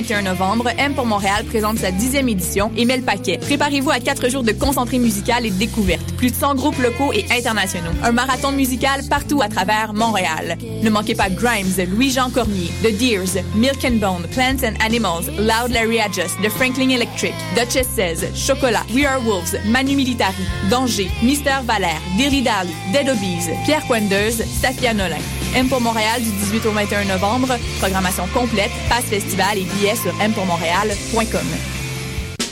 21 novembre, M pour Montréal présente sa dixième édition et met le paquet. Préparez-vous à quatre jours de concentré musical et de découverte. Plus de 100 groupes locaux et internationaux. Un marathon musical partout à travers Montréal. Ne manquez pas Grimes, Louis-Jean Cormier, The Deers, Milk and Bone, Plants and Animals, Loud Larry Adjust, The Franklin Electric, Duchess 16, Chocolat, We Are Wolves, Manu Militari, Danger, Mister Valère, Dilly Dally, Dead Obies, Pierre Poindeuse, Safia Nolin. M pour Montréal du 18 au 21 novembre. Programmation complète, passe festival et billets sur mpourmontréal.com.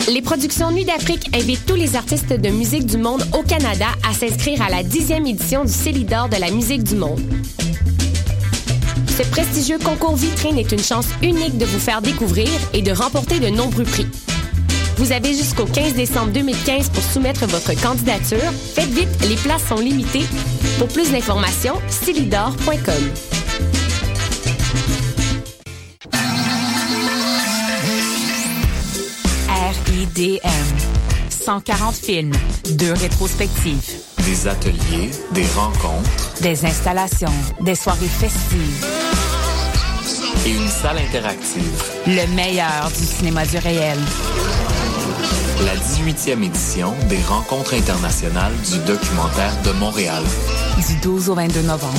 Les productions Nuit d'Afrique invitent tous les artistes de musique du monde au Canada à s'inscrire à la dixième édition du Célidor de la musique du monde. Ce prestigieux concours vitrine est une chance unique de vous faire découvrir et de remporter de nombreux prix. Vous avez jusqu'au 15 décembre 2015 pour soumettre votre candidature. Faites vite, les places sont limitées. Pour plus d'informations, stylidor.com. RIDM. 140 films, deux rétrospectives. Des ateliers, des rencontres. Des installations, des soirées festives. Et une salle interactive. Le meilleur du cinéma du réel. La 18e édition des Rencontres internationales du documentaire de Montréal. Du 12 au 22 novembre.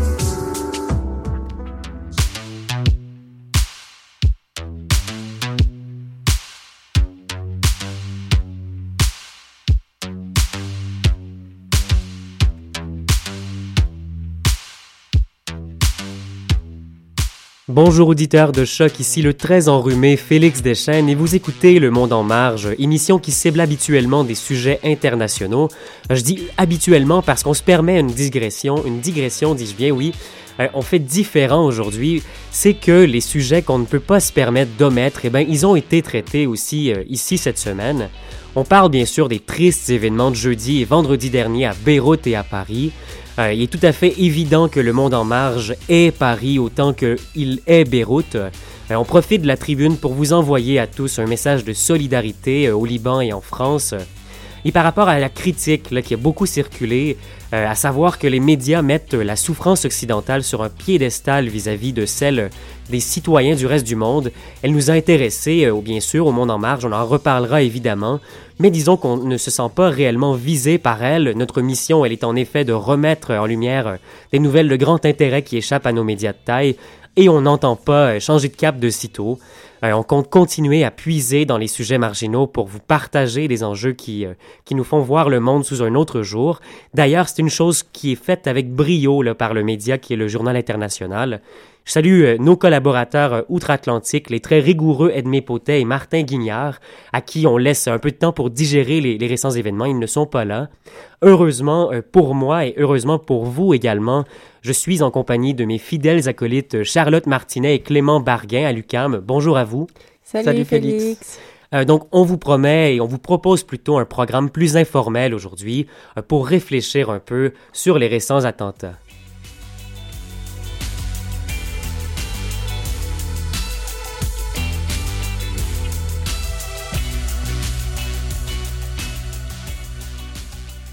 Bonjour auditeurs de Choc, ici le très enrhumé Félix Deschênes et vous écoutez Le Monde en Marge, émission qui cible habituellement des sujets internationaux. Je dis habituellement parce qu'on se permet une digression, une digression dis-je bien, oui. Euh, on fait différent aujourd'hui, c'est que les sujets qu'on ne peut pas se permettre d'omettre, eh bien, ils ont été traités aussi euh, ici cette semaine. On parle bien sûr des tristes événements de jeudi et vendredi dernier à Beyrouth et à Paris. Euh, il est tout à fait évident que le monde en marge est Paris autant qu'il est Beyrouth. Euh, on profite de la tribune pour vous envoyer à tous un message de solidarité euh, au Liban et en France. Et par rapport à la critique qui a beaucoup circulé, à savoir que les médias mettent la souffrance occidentale sur un piédestal vis-à-vis de celle des citoyens du reste du monde, elle nous a intéressés, bien sûr, au Monde en Marge, on en reparlera évidemment, mais disons qu'on ne se sent pas réellement visé par elle. Notre mission, elle est en effet de remettre en lumière des nouvelles de grand intérêt qui échappent à nos médias de taille, et on n'entend pas changer de cap de sitôt. Euh, on compte continuer à puiser dans les sujets marginaux pour vous partager des enjeux qui, euh, qui nous font voir le monde sous un autre jour. D'ailleurs, c'est une chose qui est faite avec brio là, par le média qui est le Journal international. Je salue euh, nos collaborateurs outre-Atlantique, les très rigoureux Edmé Potet et Martin Guignard, à qui on laisse un peu de temps pour digérer les, récents événements. Ils ne sont pas là. Heureusement pour moi et heureusement pour vous également, je suis en compagnie de mes fidèles acolytes Charlotte Martinet et Clément Barguin à l'UCAM. Bonjour à vous. Salut, Félix. donc, on vous promet et on vous propose plutôt un programme plus informel aujourd'hui pour réfléchir un peu sur les récents attentats.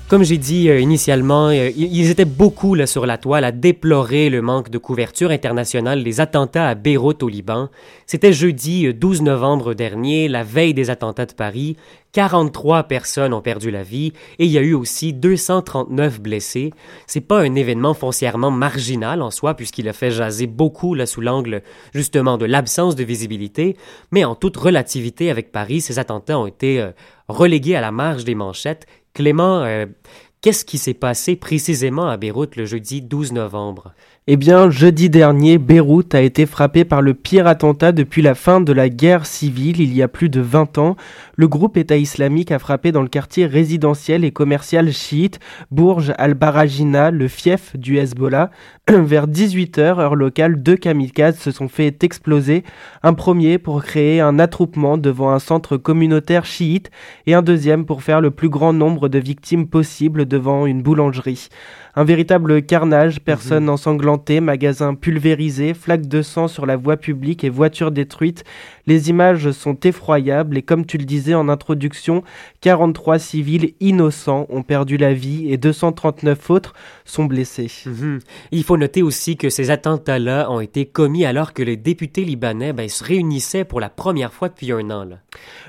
Comme j'ai dit euh, initialement, euh, ils étaient beaucoup là, sur la toile à déplorer le manque de couverture internationale des attentats à Beyrouth au Liban. C'était jeudi 12 euh, novembre dernier, la veille des attentats de Paris. 43 personnes ont perdu la vie et il y a eu aussi 239 blessés. C'est pas un événement foncièrement marginal en soi puisqu'il a fait jaser beaucoup là sous l'angle justement de l'absence de visibilité, mais en toute relativité avec Paris, ces attentats ont été relégués à la marge des manchettes Clément, qu'est-ce qui s'est passé précisément à Beyrouth le jeudi 12 novembre? Eh bien, jeudi dernier, Beyrouth a été frappé par le pire attentat depuis la fin de la guerre civile il y a plus de 20 ans. Le groupe État islamique a frappé dans le quartier résidentiel et commercial chiite Bourges al-Barajina, le fief du Hezbollah. Vers 18h, heure locale, deux kamikazes se sont fait exploser. Un premier pour créer un attroupement devant un centre communautaire chiite et un deuxième pour faire le plus grand nombre de victimes possible devant une boulangerie. Un véritable carnage, personnes mhm. ensanglantées, magasins pulvérisés, flaques de sang sur la voie publique et voitures détruites. Les images sont effroyables et comme tu le disais en introduction, 43 civils innocents ont perdu la vie et 239 autres sont blessés. Mhm. Il faut noter aussi que ces attentats-là ont été commis alors que les députés libanais ben, se réunissaient pour la première fois depuis un an.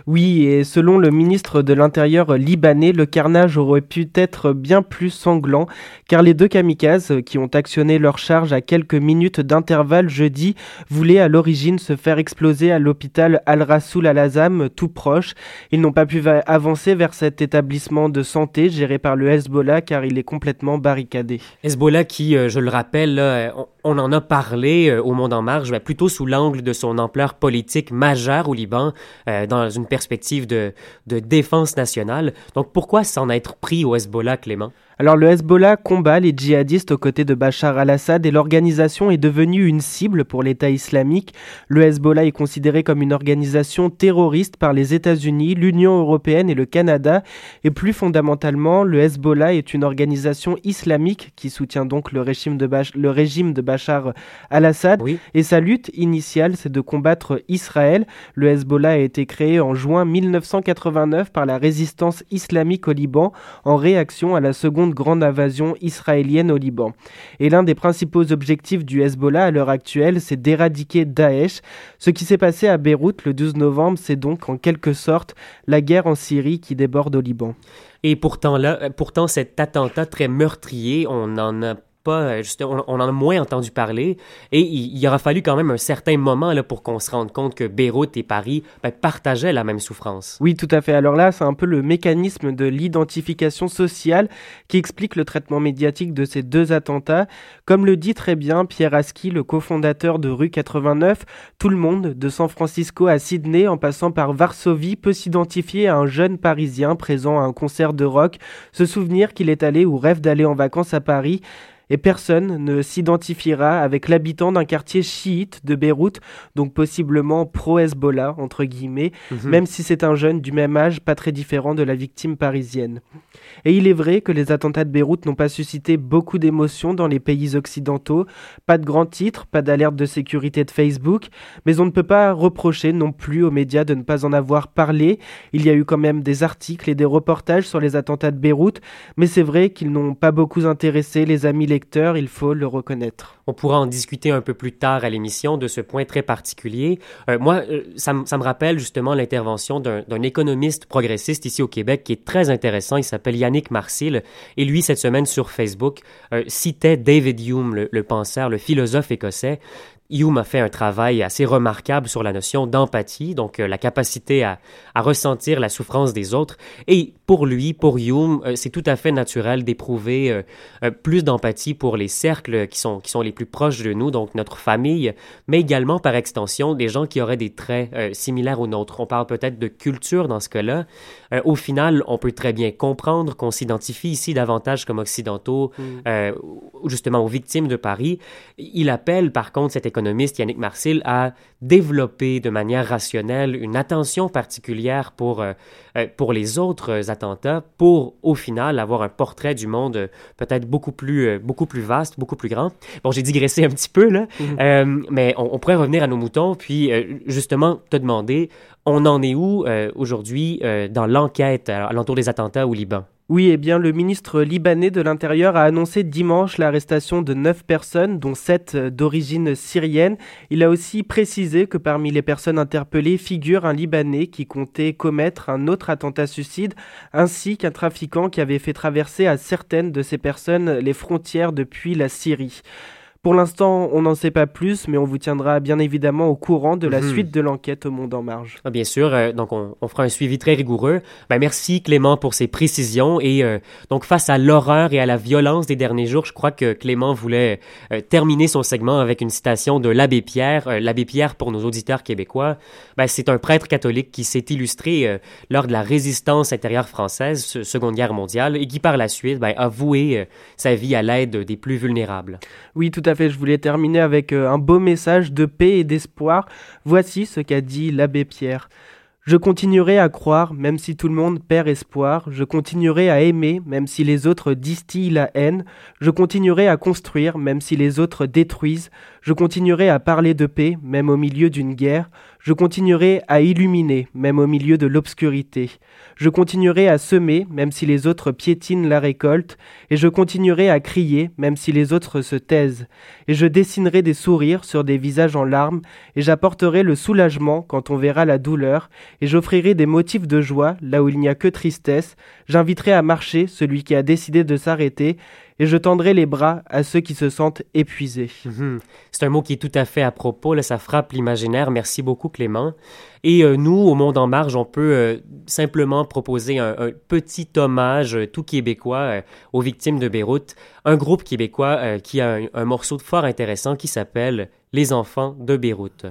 Oui, et selon le ministre de l'Intérieur libanais, le carnage aurait pu être bien plus sanglant car les deux kamikazes qui ont actionné leur charge à quelques minutes d'intervalle jeudi voulaient à l'origine se faire exploser à l'hôpital Al-Rasoul Al-Azam tout proche. Ils n'ont pas pu avancer vers cet établissement de santé géré par le Hezbollah car il est complètement barricadé. Hezbollah qui, euh, je le rappelle, on, en a parlé euh, au Monde en Marge, plutôt sous l'angle de son ampleur politique majeure au Liban, euh, dans une perspective de, de défense nationale. Donc pourquoi s'en être pris au Hezbollah, Clément? Alors le Hezbollah combat les djihadistes aux côtés de Bachar al-Assad et l'organisation est devenue une cible pour l'État islamique. Le Hezbollah est considéré comme une organisation terroriste par les États-Unis, l'Union européenne et le Canada. Et plus fondamentalement, le Hezbollah est une organisation islamique qui soutient donc le régime de, le régime de Bachar al-Assad. Et sa lutte initiale, c'est de combattre Israël. Le Hezbollah a été créé en juin 1989 par la résistance islamique au Liban en réaction à la seconde grande invasion israélienne au Liban. Et l'un des principaux objectifs du Hezbollah à l'heure actuelle, c'est d'éradiquer Daesh. Ce qui s'est passé à Beyrouth le 12 novembre, c'est donc en quelque sorte la guerre en Syrie qui déborde au Liban. Et pourtant, là, pourtant cet attentat très meurtrier, on en a euh, on, en a moins entendu parler. Et il, aura fallu quand même un certain moment là, pour qu'on se rende compte que Beyrouth et Paris ben, partageaient la même souffrance. Oui, tout à fait. Alors là, c'est un peu le mécanisme de l'identification sociale qui explique le traitement médiatique de ces deux attentats. Comme le dit très bien Pierre Aski, le cofondateur de Rue 89, tout le monde, de San Francisco à Sydney en passant par Varsovie, peut s'identifier à un jeune Parisien présent à un concert de rock, se souvenir qu'il est allé ou rêve d'aller en vacances à Paris et personne ne s'identifiera avec l'habitant d'un quartier chiite de Beyrouth, donc possiblement pro-Hezbollah, entre guillemets, mhm. même si c'est un jeune du même âge, pas très différent de la victime parisienne. Et il est vrai que les attentats de Beyrouth n'ont pas suscité beaucoup d'émotions dans les pays occidentaux, pas de grands titres, pas d'alerte de sécurité de Facebook, mais on ne peut pas reprocher non plus aux médias de ne pas en avoir parlé. Il y a eu quand même des articles et des reportages sur les attentats de Beyrouth, mais c'est vrai qu'ils n'ont pas beaucoup intéressé les amis il faut le reconnaître. On pourra en discuter un peu plus tard à l'émission de ce point très particulier. Euh, moi, euh, ça, me rappelle justement l'intervention d'un économiste progressiste ici au Québec qui est très intéressant. Il s'appelle Yannick Marcil. Et lui, cette semaine sur Facebook, euh, citait David Hume, le, penseur, le philosophe écossais, Hume a fait un travail assez remarquable sur la notion d'empathie, donc la capacité à, à, ressentir la souffrance des autres. Et pour lui, pour Hume, euh, c'est tout à fait naturel d'éprouver euh, plus d'empathie pour les cercles qui sont, qui sont les plus proches de nous, donc notre famille, mais également par extension des gens qui auraient des traits similaires aux nôtres. On parle peut-être de culture dans ce cas-là. au final, on peut très bien comprendre qu'on s'identifie ici davantage comme occidentaux, mm. justement aux victimes de Paris. Il appelle par contre cette économiste Yannick Marcil a développé de manière rationnelle une attention particulière pour, euh, euh, pour les autres attentats, pour au final avoir un portrait du monde euh, peut-être beaucoup plus, beaucoup plus vaste, beaucoup plus grand. Bon, j'ai digressé un petit peu là, mhm. mais on, on, pourrait revenir à nos moutons, puis justement te demander, on en est où aujourd'hui dans l'enquête à l'entour des attentats au Liban? Oui, eh bien, le ministre libanais de l'Intérieur a annoncé dimanche l'arrestation de neuf personnes, dont sept d'origine syrienne. Il a aussi précisé que parmi les personnes interpellées figure un Libanais qui comptait commettre un autre attentat suicide, ainsi qu'un trafiquant qui avait fait traverser à certaines de ces personnes les frontières depuis la Syrie. Pour l'instant, on n'en sait pas plus, mais on vous tiendra bien évidemment au courant de la Mhm. suite de l'enquête au Monde en Marge. Ah, bien sûr, euh, donc on, on fera un suivi très rigoureux. Ben, merci Clément pour ces précisions et euh, donc face à l'horreur et à la violence des derniers jours, je crois que Clément voulait euh, terminer son segment avec une citation de l'abbé Pierre. L'abbé Pierre, pour nos auditeurs québécois, ben, c'est un prêtre catholique qui s'est illustré lors de la résistance intérieure française, se- Seconde Guerre mondiale, et qui par la suite ben, a voué sa vie à l'aide des plus vulnérables. Oui, tout à fait. Je voulais terminer avec euh, un beau message de paix et d'espoir. Voici ce qu'a dit l'abbé Pierre. Je continuerai à croire, même si tout le monde perd espoir. Je continuerai à aimer, même si les autres distillent la haine. Je continuerai à construire, même si les autres détruisent. Je continuerai à parler de paix, même au milieu d'une guerre. Je continuerai à illuminer, même au milieu de l'obscurité. Je continuerai à semer, même si les autres piétinent la récolte. Et je continuerai à crier, même si les autres se taisent. Et je dessinerai des sourires sur des visages en larmes. Et j'apporterai le soulagement quand on verra la douleur. Et j'offrirai des motifs de joie là où il n'y a que tristesse. J'inviterai à marcher celui qui a décidé de s'arrêter. Et je tendrai les bras à ceux qui se sentent épuisés. Mhm. C'est un mot qui est tout à fait à propos, là, ça frappe l'imaginaire. Merci beaucoup Clément. Et euh, nous, au Monde en Marge, on peut euh, simplement proposer un, petit hommage euh, tout québécois aux victimes de Beyrouth. Un groupe québécois qui a un, un morceau fort intéressant qui s'appelle Les enfants de Beyrouth.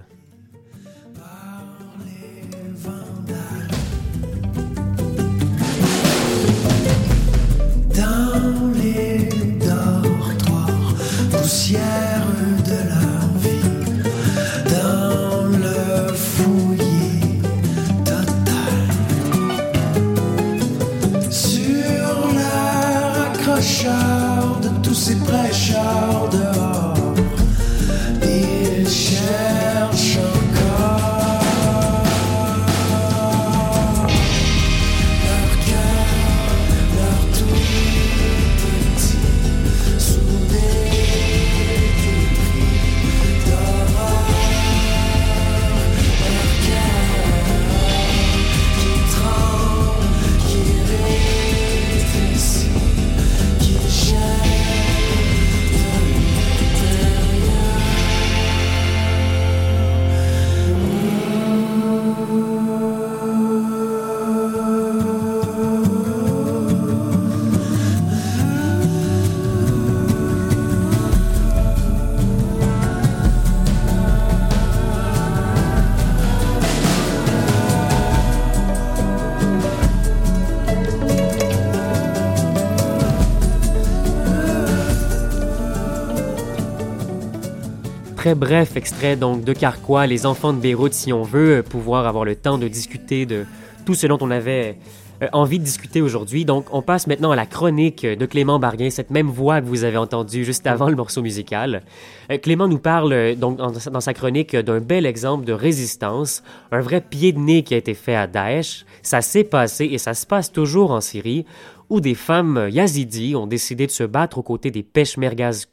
Bref extrait donc de Carquois, Les enfants de Beyrouth, si on veut euh, pouvoir avoir le temps de discuter de tout ce dont on avait euh, envie de discuter aujourd'hui. Donc, on passe maintenant à la chronique de Clément Barguin, cette même voix que vous avez entendue juste avant le morceau musical. Euh, Clément nous parle donc dans, sa chronique d'un bel exemple de résistance, un vrai pied de nez qui a été fait à Daesh. Ça s'est passé et ça se passe toujours en Syrie, où des femmes yazidis ont décidé de se battre aux côtés des peshmergas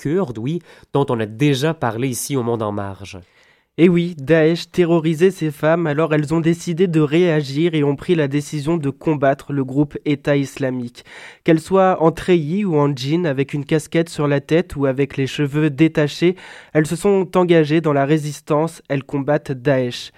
kurdes, oui, dont on a déjà parlé ici au Monde en Marge. Et oui, Daesh terrorisait ces femmes, alors elles ont décidé de réagir et ont pris la décision de combattre le groupe État islamique. Qu'elles soient en treillis ou en jean, avec une casquette sur la tête ou avec les cheveux détachés, elles se sont engagées dans la résistance, elles combattent Daesh.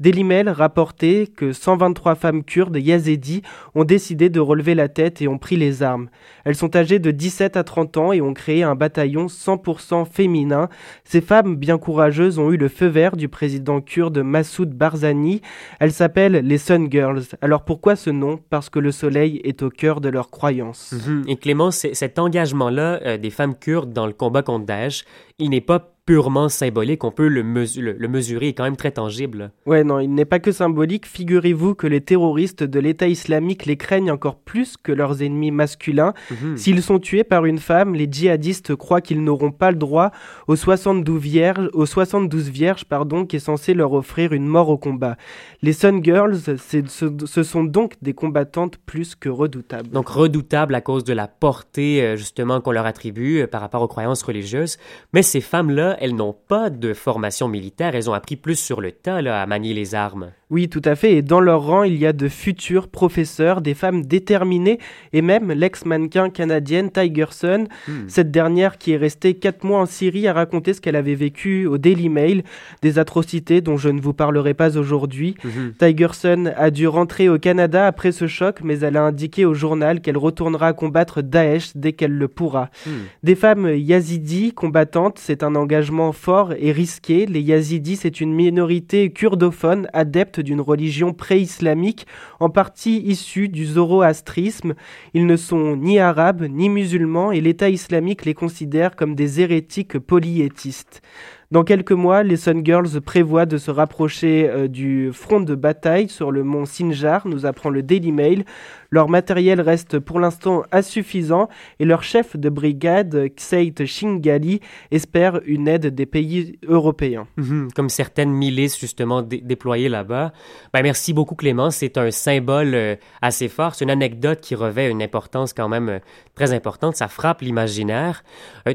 Daily rapportait que 123 femmes kurdes yazédis ont décidé de relever la tête et ont pris les armes. Elles sont âgées de 17 à 30 ans et ont créé un bataillon 100% féminin. Ces femmes bien courageuses ont eu le feu vert du président kurde Massoud Barzani. Elles s'appellent les Sun Girls. Alors pourquoi ce nom? Parce que le soleil est au cœur de leurs croyances. Et Clément, cet engagement-là euh, des femmes kurdes dans le combat contre Daesh, il n'est pas purement symbolique, on peut le, mesu- le- le mesurer, il est quand même très tangible. Ouais, non, il n'est pas que symbolique. Figurez-vous que les terroristes de l'État islamique les craignent encore plus que leurs ennemis masculins. Mhm. S'ils sont tués par une femme, les djihadistes croient qu'ils n'auront pas le droit aux 72 vierges, aux 72 vierges pardon, qui est censé leur offrir une mort au combat. Les Sun Girls, ce, ce sont donc des combattantes plus que redoutables. Donc redoutable à cause de la portée euh, justement qu'on leur attribue euh, par rapport aux croyances religieuses. Mais ces femmes-là, elles n'ont pas de formation militaire, elles ont appris plus sur le tas à manier les armes. Oui, tout à fait. Et dans leur rang, il y a de futurs professeurs, des femmes déterminées et même l'ex-mannequin canadienne Tigerson. Hmm. Cette dernière qui est restée quatre mois en Syrie a raconté ce qu'elle avait vécu au Daily Mail, des atrocités dont je ne vous parlerai pas aujourd'hui. Mhm. Tigerson a dû rentrer au Canada après ce choc, mais elle a indiqué au journal qu'elle retournera combattre Daesh dès qu'elle le pourra. Hmm. Des femmes yazidis combattantes, c'est un engagement fort et risqué. Les yazidis, c'est une minorité kurdophone adepte d'une religion pré-islamique, en partie issue du zoroastrisme. Ils ne sont ni arabes ni musulmans et l'État islamique les considère comme des hérétiques polyéthistes. Dans quelques mois, les Sun Girls prévoient de se rapprocher euh, du front de bataille sur le mont Sinjar, nous apprend le Daily Mail. Leur matériel reste pour l'instant insuffisant et leur chef de brigade, Kseit Shingali, espère une aide des pays européens. Mhm, Comme certaines milices justement dé- déployées là-bas. Ben, merci beaucoup Clément, c'est un symbole euh, assez fort, c'est une anecdote qui revêt une importance quand même euh, très importante, ça frappe l'imaginaire.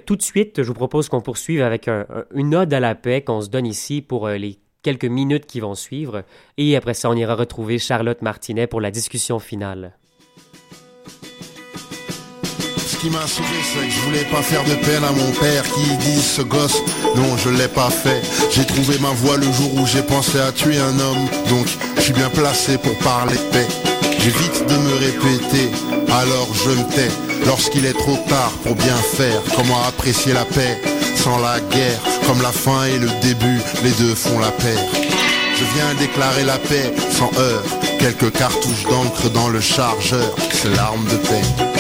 Tout de suite, je vous propose qu'on poursuive avec un- un- une ode à la paix qu'on se donne ici pour euh, les quelques minutes qui vont suivre et après ça on ira retrouver Charlotte Martinet pour la discussion finale. Ce qui m'a sauvé, c'est que je voulais pas faire de peine à mon père qui dit ce gosse. Non, je l'ai pas fait. J'ai trouvé ma voie le jour où j'ai pensé à tuer un homme. Donc, je suis bien placé pour parler de paix. J'évite de me répéter, alors je me tais. Lorsqu'il est trop tard pour bien faire, comment apprécier la paix? Sans la guerre Comme la fin et le début, les deux font la paire. Je viens déclarer la paix sans heurts. Quelques cartouches d'encre dans le chargeur, c'est l'arme de paix.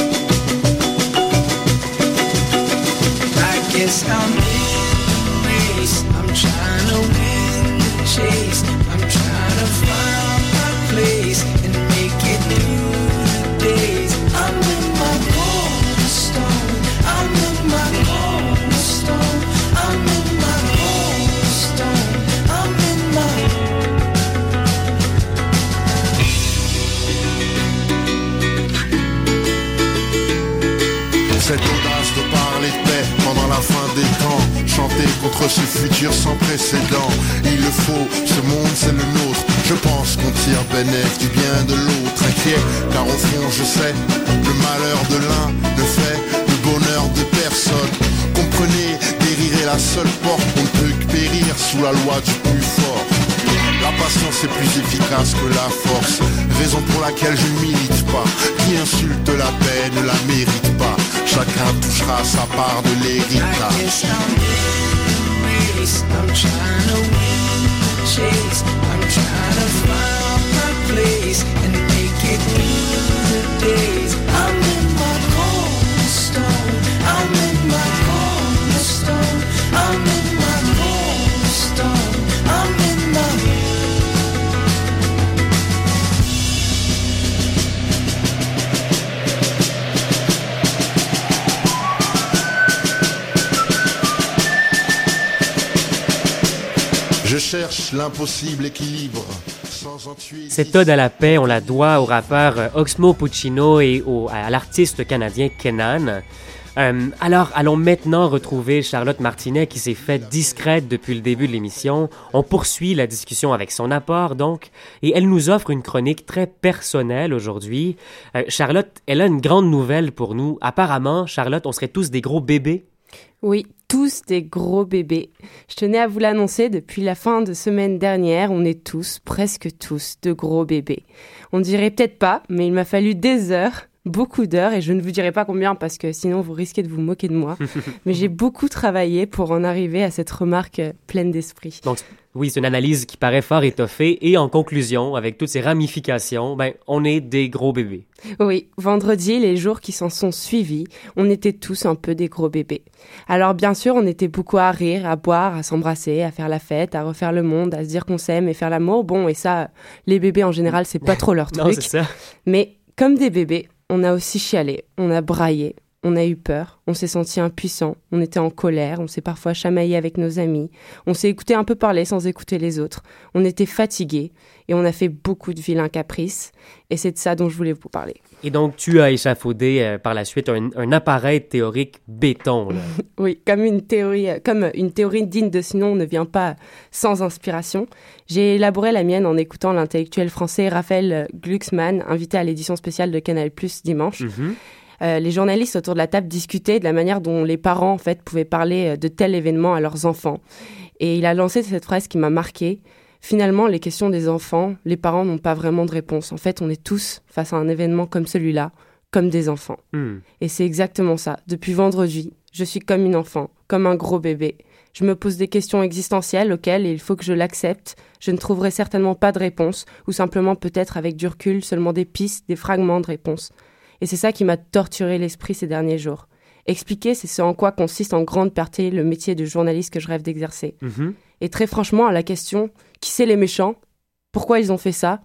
Contre ce futur sans précédent. Il le faut, ce monde c'est le nôtre. Je pense qu'on tire bénéfice du bien de l'autre. Inquiet, car au fond je sais Le malheur de l'un ne fait le bonheur de personne. Comprenez, guérir est la seule porte On ne peut périr sous la loi du plus fort la patience est plus efficace que la force. Raison pour laquelle je ne milite pas. Qui insulte la paix ne la mérite pas. Chacun touchera sa part de l'héritage. Cherche l'impossible équilibre Cette ode à la paix, on la doit au rappeur euh, Oxmo Puccino et au- à l'artiste canadien Kenan. Euh, alors, allons maintenant retrouver Charlotte Martinet qui s'est faite discrète depuis le début de l'émission. On poursuit la discussion avec son apport, donc, et elle nous offre une chronique très personnelle aujourd'hui. Euh, Charlotte, elle a une grande nouvelle pour nous. Apparemment, Charlotte, on serait tous des gros bébés. Oui, tous des gros bébés. Je tenais à vous l'annoncer depuis la fin de semaine dernière, on est tous, presque tous, de gros bébés. On dirait peut-être pas, mais il m'a fallu des heures, beaucoup d'heures, et je ne vous dirai pas combien parce que sinon vous risquez de vous moquer de moi. mais j'ai beaucoup travaillé pour en arriver à cette remarque euh, pleine d'esprit. Donc, oui, c'est une analyse qui paraît fort étoffée, et en conclusion, avec toutes ces ramifications, ben, on est des gros bébés. Oui, vendredi, les jours qui s'en sont suivis, on était tous un peu des gros bébés. Alors bien sûr, on était beaucoup à rire, à boire, à s'embrasser, à faire la fête, à refaire le monde, à se dire qu'on s'aime et faire l'amour. Bon, et ça, les bébés en général, c'est pas trop leur truc. ça. Mais comme des bébés, on a aussi chialé, on a braillé, On a eu peur, on s'est senti impuissant, on était en colère, on s'est parfois chamaillé avec nos amis, on s'est écouté un peu parler sans écouter les autres, on était fatigué et on a fait beaucoup de vilains caprices et c'est de ça dont je voulais vous parler. Et donc, tu as échafaudé euh, par la suite un, un appareil théorique béton. là. Oui, comme une théorie, euh, comme une théorie digne de ce nom ne vient pas sans inspiration, j'ai élaboré la mienne en écoutant l'intellectuel français Raphaël Glucksmann, invité à l'édition spéciale de Canal+ dimanche. Mhm. Euh, les journalistes autour de la table discutaient de la manière dont les parents en fait pouvaient parler euh, de tel événement à leurs enfants. Et il a lancé cette phrase qui m'a marquée. Finalement, les questions des enfants, les parents n'ont pas vraiment de réponse. En fait, on est tous face à un événement comme celui-là, comme des enfants. Hmm. Et c'est exactement ça. Depuis vendredi, je suis comme une enfant, comme un gros bébé. Je me pose des questions existentielles auxquelles il faut que je l'accepte. Je ne trouverai certainement pas de réponse, ou simplement peut-être avec du recul seulement des pistes, des fragments de réponse. Et c'est ça qui m'a torturé l'esprit ces derniers jours. Expliquer, c'est ce en quoi consiste en grande partie le métier de journaliste que je rêve d'exercer. Mhm. Et très franchement, à la question qui c'est les méchants? Pourquoi ils ont fait ça?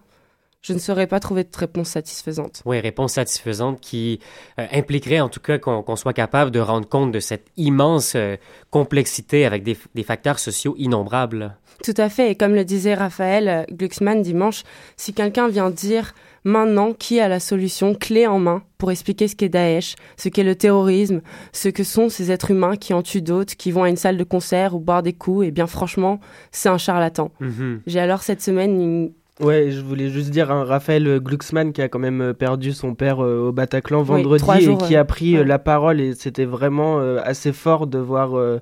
Je ne saurais pas trouver de réponse satisfaisante. Oui, réponse satisfaisante qui euh, impliquerait en tout cas qu'on soit capable de rendre compte de cette immense euh, complexité avec des, des facteurs sociaux innombrables. Tout à fait. Et comme le disait Raphaël euh, Glucksmann dimanche, si quelqu'un vient dire maintenant qui a la solution clé en main pour expliquer ce qu'est Daesh, ce qu'est le terrorisme, ce que sont ces êtres humains qui en tuent d'autres, qui vont à une salle de concert ou boire des coups, eh bien franchement, c'est un charlatan. Mhm. J'ai alors cette semaine une Ouais, je voulais juste dire un Raphaël Glucksmann qui a quand même euh, perdu son père euh, au Bataclan Oui, vendredi et qui a pris euh, Ouais. la parole et c'était vraiment euh, assez fort de voir euh,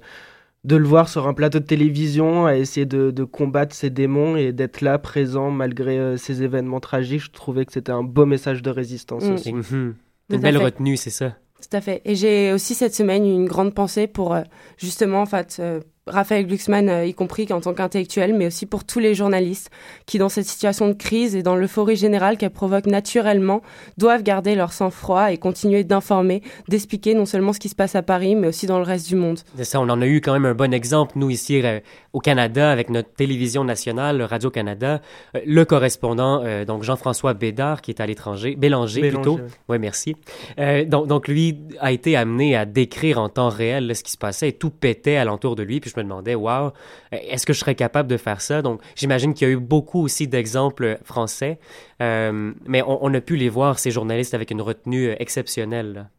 de le voir sur un plateau de télévision à essayer de, de combattre ses démons et d'être là présent malgré euh, ces événements tragiques. Je trouvais que c'était un beau message de résistance Mm. aussi. Mhm. Une belle fait. retenue, c'est ça. Tout à fait. Et j'ai aussi cette semaine une grande pensée pour euh, justement, en fait, euh, Raphaël Glucksmann, euh, y compris en tant qu'intellectuel, mais aussi pour tous les journalistes qui, dans cette situation de crise et dans l'euphorie générale qu'elle provoque naturellement, doivent garder leur sang-froid et continuer d'informer, d'expliquer non seulement ce qui se passe à Paris, mais aussi dans le reste du monde. C'est ça, on en a eu quand même un bon exemple, nous, ici euh, au Canada, avec notre télévision nationale, Radio-Canada. Euh, le correspondant, euh, donc Jean-François Bédard, qui est à l'étranger, Bélanger, Bélanger, plutôt. ouais. Oui, merci. Euh, donc, donc, lui a été amené à décrire en temps réel là, ce qui se passait et tout pétait alentour de lui. Puis je me demandais, waouh, est-ce que je serais capable de faire ça? Donc, j'imagine qu'il y a eu beaucoup aussi d'exemples français, euh, mais on, on a pu les voir, ces journalistes, avec une retenue euh, exceptionnelle.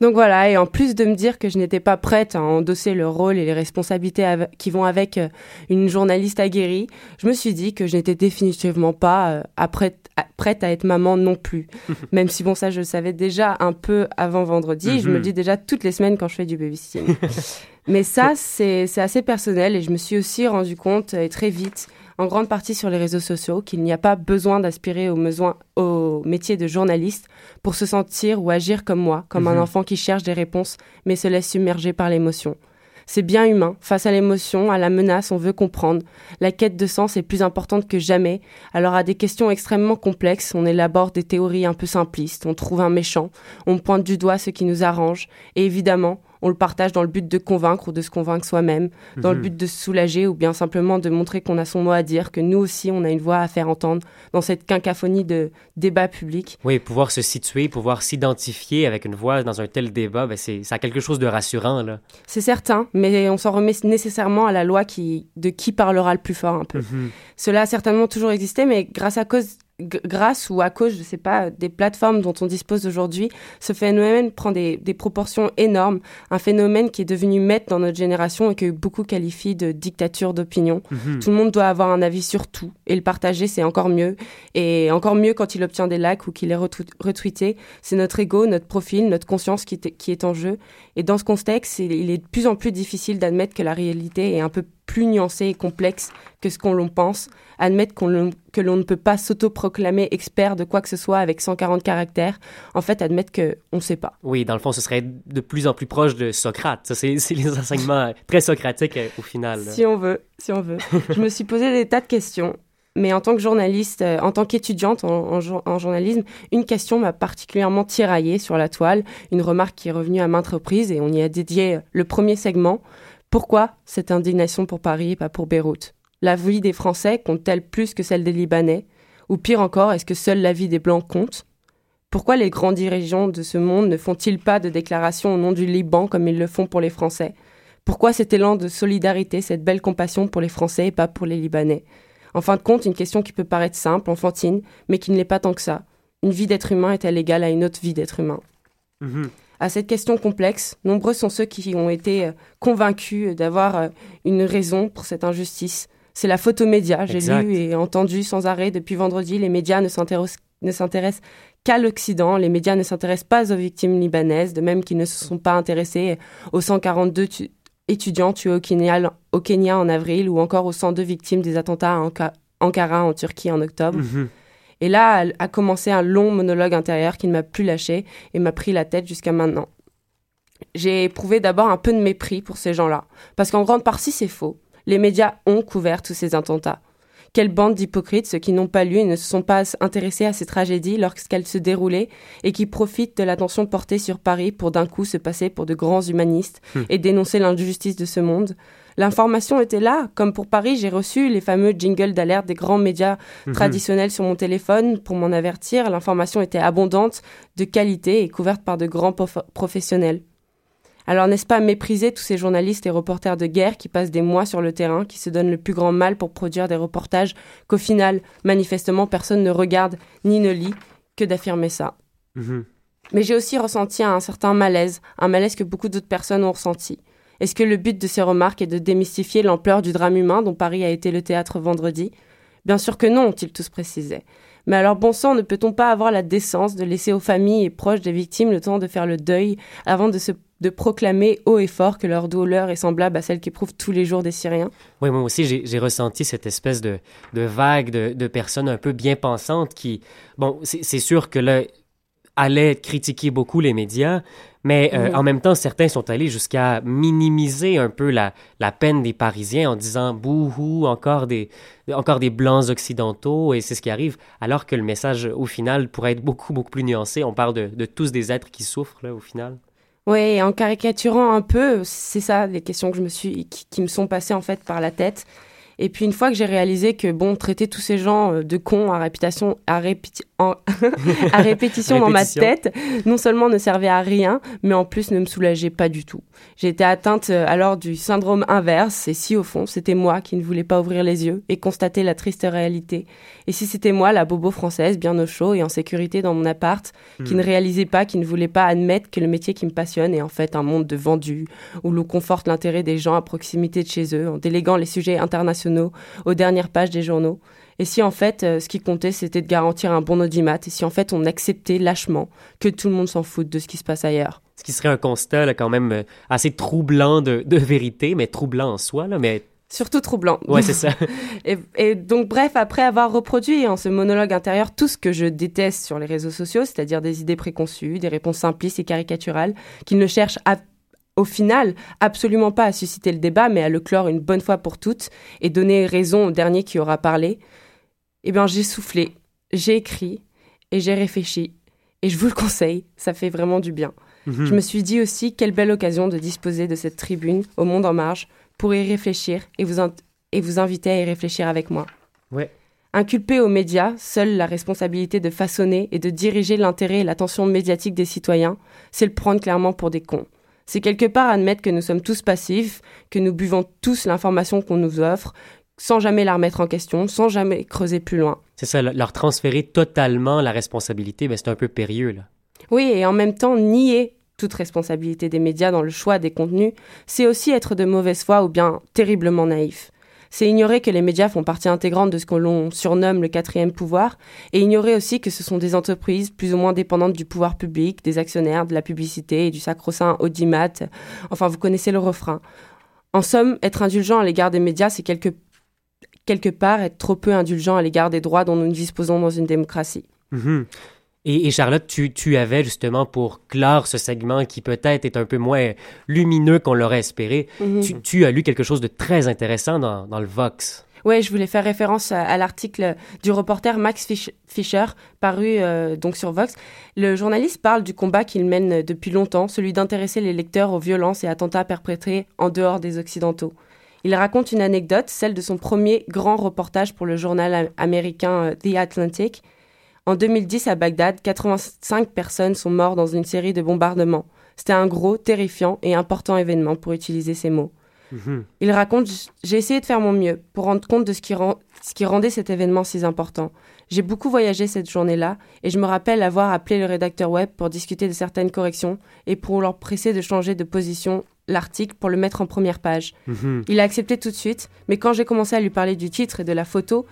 Donc voilà, et en plus de me dire que je n'étais pas prête à endosser le rôle et les responsabilités qui vont avec euh, une journaliste aguerrie, je me suis dit que je n'étais définitivement pas euh, à prête, à- prête à être maman non plus. Même si bon, ça je le savais déjà un peu avant vendredi, je me le dis déjà toutes les semaines quand je fais du babysitting. Mais ça, c'est assez personnel et je me suis aussi rendu compte, euh, et très vite, en grande partie sur les réseaux sociaux, qu'il n'y a pas besoin d'aspirer au, au métier de journaliste pour se sentir ou agir comme moi, comme un Mhm. enfant qui cherche des réponses mais se laisse submerger par l'émotion. C'est bien humain. Face à l'émotion, à la menace, on veut comprendre. La quête de sens est plus importante que jamais. Alors à des questions extrêmement complexes, on élabore des théories un peu simplistes, on trouve un méchant, on pointe du doigt ce qui nous arrange, et évidemment, on le partage dans le but de convaincre ou de se convaincre soi-même, dans le Mhm. but de se soulager ou bien simplement de montrer qu'on a son mot à dire, que nous aussi on a une voix à faire entendre dans cette quinquaphonie de débats publics. Oui, pouvoir se situer, pouvoir s'identifier avec une voix dans un tel débat, ben c'est, ça a quelque chose de rassurant, là. C'est certain, mais on s'en remet nécessairement à la loi qui, de qui parlera le plus fort un peu. Mhm. Cela a certainement toujours existé, mais grâce à cause, grâce ou à cause, je sais pas, des plateformes dont on dispose aujourd'hui, ce phénomène prend des, des proportions énormes. Un phénomène qui est devenu maître dans notre génération et que beaucoup qualifient de dictature d'opinion. Mhm. Tout le monde doit avoir un avis sur tout et le partager, c'est encore mieux. Et encore mieux quand il obtient des likes ou qu'il est retweet- retweeté. C'est notre ego, notre profil, notre conscience qui, est- qui est en jeu. Et dans ce contexte, il il est de plus en plus difficile d'admettre que la réalité est un peu plus nuancée et complexe que ce qu'on l'on pense. Admettre qu'on que l'on ne peut pas s'autoproclamer expert de quoi que ce soit avec 140 caractères. En fait, admettre qu'on ne sait pas. Oui, dans le fond, ce serait de plus en plus proche de Socrate. C'est, les enseignements très socratiques euh, au final. là. Si on veut, si on veut. je me suis posé des tas de questions. Mais en tant que journaliste, euh, en tant qu'étudiante en, en jour- en journalisme, une question m'a particulièrement tiraillée sur la toile, une remarque qui est revenue à maintes reprises et on y a dédié le premier segment. Pourquoi cette indignation pour Paris et pas pour Beyrouth? La vie des Français compte-t-elle plus que celle des Libanais? Ou pire encore, est-ce que seule la vie des Blancs compte? Pourquoi les grands dirigeants de ce monde ne font-ils pas de déclarations au nom du Liban comme ils le font pour les Français? Pourquoi cet élan de solidarité, cette belle compassion pour les Français et pas pour les Libanais? En fin de compte, une question qui peut paraître simple, enfantine, mais qui ne l'est pas tant que ça. Une vie d'être humain est-elle égale à une autre vie d'être humain Mhm. À cette question complexe, nombreux sont ceux qui ont été euh, convaincus d'avoir euh, une raison pour cette injustice. C'est la photomédia, j'ai Exact. lu et entendu sans arrêt depuis vendredi, les médias ne s'intéressent qu'à l'Occident, les médias ne s'intéressent pas aux victimes libanaises, de même qu'ils ne se sont pas intéressés aux 142 tu- étudiants tués au Kenya, au Kenya en avril ou encore aux 102 victimes des attentats à Anka- Ankara en Turquie en octobre. Mhm. Et là a- commencé un long monologue intérieur qui ne m'a plus lâché et m'a pris la tête jusqu'à maintenant. J'ai éprouvé d'abord un peu de mépris pour ces gens-là, parce qu'en grande partie c'est faux. Les médias ont couvert tous ces attentats. Quelle bande d'hypocrites, ceux qui n'ont pas lu et ne se sont pas intéressés à ces tragédies lorsqu'elles se déroulaient et qui profitent de l'attention portée sur Paris pour d'un coup se passer pour de grands humanistes Hmm. et dénoncer l'injustice de ce monde. L'information était là. Comme pour Paris, j'ai reçu les fameux jingles d'alerte des grands médias Mhm. traditionnels sur mon téléphone pour m'en avertir. L'information était abondante, de qualité et couverte par de grands professionnels. Alors n'est-ce pas mépriser tous ces journalistes et reporters de guerre qui passent des mois sur le terrain, qui se donnent le plus grand mal pour produire des reportages qu'au final, manifestement, personne ne regarde ni ne lit que d'affirmer ça? Mhm. Mais j'ai aussi ressenti un certain malaise, un malaise que beaucoup d'autres personnes ont ressenti. Est-ce que le but de ces remarques est de démystifier l'ampleur du drame humain dont Paris a été le théâtre vendredi? Bien sûr que non, ont-ils tous précisé. Mais alors bon sang, ne peut-on pas avoir la décence de laisser aux familles et proches des victimes le temps de faire le deuil avant de, proclamer haut et fort que leur douleur est semblable à celle qu'éprouvent tous les jours des Syriens? Oui, moi aussi, j'ai ressenti cette espèce de, vague de, de personnes un peu bien pensantes qui, bon, c'est sûr que là, allaient critiquer beaucoup les médias, mais euh, Mhm. en même temps, certains sont allés jusqu'à minimiser un peu la, la peine des Parisiens en disant bouhou, encore des, encore des blancs occidentaux, et c'est ce qui arrive, alors que le message, au final, pourrait être beaucoup, beaucoup plus nuancé. On parle de, de tous des êtres qui souffrent, là, au final. Oui, en caricaturant un peu, c'est ça les questions que je me suis, qui, qui me sont passées en fait par la tête. Et puis une fois que j'ai réalisé que bon, traiter tous ces gens euh, de cons à réputation, à, répéti- en- à répétition dans ma tête, non seulement ne servait à rien, mais en plus ne me soulageait pas du tout. J'ai été atteinte euh, alors du syndrome inverse, et si au fond c'était moi qui ne voulais pas ouvrir les yeux et constater la triste réalité, et si c'était moi la bobo française bien au chaud et en sécurité dans mon appart, qui Hmm. ne réalisait pas, qui ne voulait pas admettre que le métier qui me passionne est en fait un monde de vendus, où l'on conforte l'intérêt des gens à proximité de chez eux, en déléguant les sujets internationaux aux dernières pages des journaux. Et si en fait, euh, ce qui comptait, c'était de garantir un bon audimat, et si en fait on acceptait lâchement que tout le monde s'en foute de ce qui se passe ailleurs. Ce qui serait un constat, là, quand même, euh, assez troublant de, de vérité, mais troublant en soi, là, mais... Surtout troublant. Ouais, c'est ça. et, et donc, bref, après avoir reproduit en ce monologue intérieur tout ce que je déteste sur les réseaux sociaux, c'est-à-dire des idées préconçues, des réponses simplistes et caricaturales, qui ne cherchent à- au final absolument pas à susciter le débat, mais à le clore une bonne fois pour toutes et donner raison au dernier qui aura parlé, eh bien, j'ai soufflé, j'ai écrit et j'ai réfléchi. Et je vous le conseille, ça fait vraiment du bien. Mhm. Je me suis dit aussi quelle belle occasion de disposer de cette tribune au Monde en Marge pour y réfléchir et vous, et vous inviter à y réfléchir avec moi. Ouais. Inculper aux médias seule la responsabilité de façonner et de diriger l'intérêt et l'attention médiatique des citoyens, c'est le prendre clairement pour des cons. C'est quelque part admettre que nous sommes tous passifs, que nous buvons tous l'information qu'on nous offre, sans jamais la remettre en question, sans jamais creuser plus loin. C'est ça, le- leur transférer totalement la responsabilité, ben, c'est un peu périlleux, là. Oui, et en même temps, nier toute responsabilité des médias dans le choix des contenus, c'est aussi être de mauvaise foi ou bien terriblement naïf. C'est ignorer que les médias font partie intégrante de ce que l'on surnomme le quatrième pouvoir, et ignorer aussi que ce sont des entreprises plus ou moins dépendantes du pouvoir public, des actionnaires, de la publicité et du sacro-saint audimat. Enfin, vous connaissez le refrain. En somme, être indulgent à l'égard des médias, c'est quelque, quelque part être trop peu indulgent à l'égard des droits dont nous disposons dans une démocratie. Mhm. Et, et Charlotte, tu, tu avais justement pour clore ce segment qui peut-être est un peu moins lumineux qu'on l'aurait espéré, Mhm. tu, tu as lu quelque chose de très intéressant dans, dans le Vox. Ouais, je voulais faire référence à, à l'article du reporter Max Fisch- Fischer paru euh, donc sur Vox. Le journaliste parle du combat qu'il mène depuis longtemps, celui d'intéresser les lecteurs aux violences et attentats perpétrés en dehors des Occidentaux. Il raconte une anecdote, celle de son premier grand reportage pour le journal am- américain euh, The Atlantic. En 2010, à Bagdad, 85 personnes sont mortes dans une série de bombardements. C'était un gros, terrifiant et important événement pour utiliser ces mots. Mhm. Il raconte J'ai essayé de faire mon mieux pour rendre compte de ce qui, rend- ce qui rendait cet événement si important. J'ai beaucoup voyagé cette journée-là et je me rappelle avoir appelé le rédacteur web pour discuter de certaines corrections et pour leur presser de changer de position l'article pour le mettre en première page. Mhm. Il a accepté tout de suite, mais quand j'ai commencé à lui parler du titre et de la photo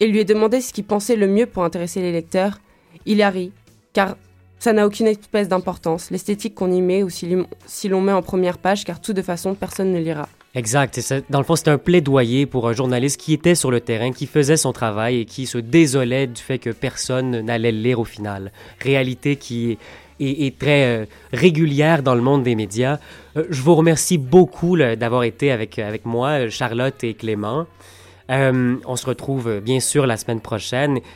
et lui ai demandé ce qu'il pensait le mieux pour intéresser les lecteurs, il a ri, car ça n'a aucune espèce d'importance, l'esthétique qu'on y met ou si l'on met en première page, car tout de façon, personne ne lira. Exact. Et dans le fond, c'est un plaidoyer pour un journaliste qui était sur le terrain, qui faisait son travail et qui se désolait du fait que personne n'allait le lire au final. Réalité qui est, très euh, régulière dans le monde des médias. Euh, je vous remercie beaucoup d'avoir été avec, avec moi, euh, Charlotte et Clément. Euh, on se retrouve euh, bien sûr la semaine prochaine